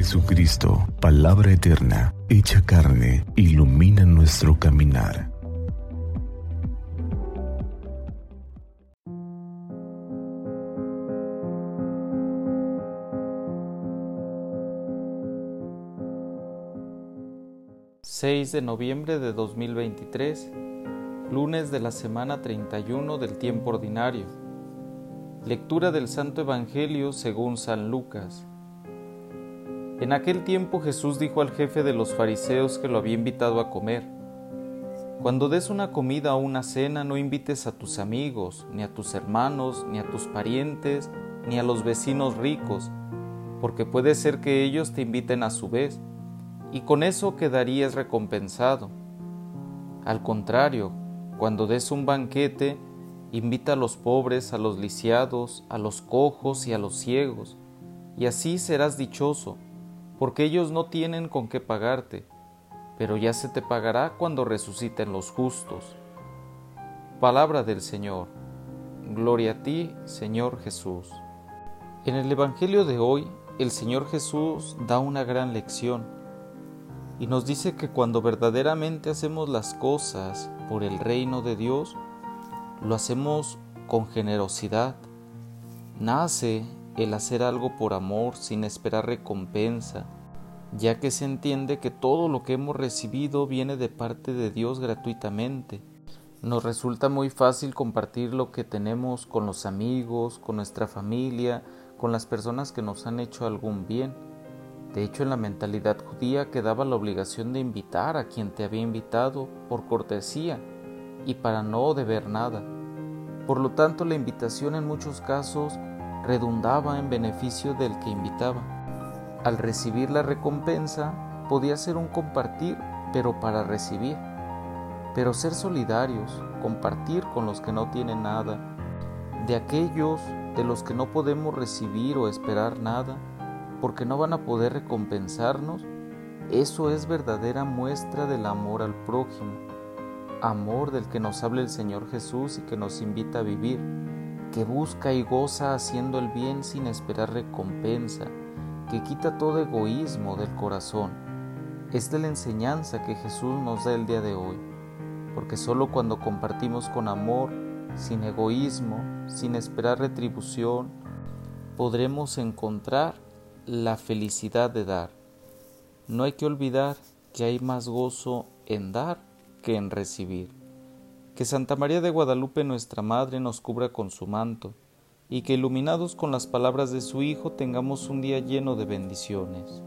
Jesucristo, palabra eterna, hecha carne, ilumina nuestro caminar. ...6 de noviembre de 2023... ...lunes de la semana 31 del tiempo ordinario... Lectura del Santo Evangelio según San Lucas. En aquel tiempo Jesús dijo al jefe de los fariseos que lo había invitado a comer, Cuando des una comida o una cena no invites a tus amigos, ni a tus hermanos, ni a tus parientes, ni a los vecinos ricos, porque puede ser que ellos te inviten a su vez, y con eso quedarías recompensado. Al contrario, cuando des un banquete, Invita a los pobres, a los lisiados, a los cojos y a los ciegos, y así serás dichoso, porque ellos no tienen con qué pagarte, pero ya se te pagará cuando resuciten los justos. Palabra del Señor. Gloria a ti, Señor Jesús. En el Evangelio de hoy, el Señor Jesús da una gran lección y nos dice que cuando verdaderamente hacemos las cosas por el reino de Dios, lo hacemos con generosidad. Nace el hacer algo por amor sin esperar recompensa, ya que se entiende que todo lo que hemos recibido viene de parte de Dios gratuitamente. Nos resulta muy fácil compartir lo que tenemos con los amigos, con nuestra familia, con las personas que nos han hecho algún bien. De hecho, en la mentalidad judía quedaba la obligación de invitar a quien te había invitado por cortesía y para no deber nada. Por lo tanto, la invitación en muchos casos redundaba en beneficio del que invitaba. Al recibir la recompensa, podía ser un compartir, pero para recibir. Pero ser solidarios, compartir con los que no tienen nada, de aquellos de los que no podemos recibir o esperar nada, porque no van a poder recompensarnos, eso es verdadera muestra del amor al prójimo amor del que nos habla el Señor Jesús y que nos invita a vivir, que busca y goza haciendo el bien sin esperar recompensa, que quita todo egoísmo del corazón. Es de la enseñanza que Jesús nos da el día de hoy, porque solo cuando compartimos con amor, sin egoísmo, sin esperar retribución, podremos encontrar la felicidad de dar. No hay que olvidar que hay más gozo en dar que en recibir. Que Santa María de Guadalupe nuestra Madre nos cubra con su manto, y que iluminados con las palabras de su Hijo tengamos un día lleno de bendiciones.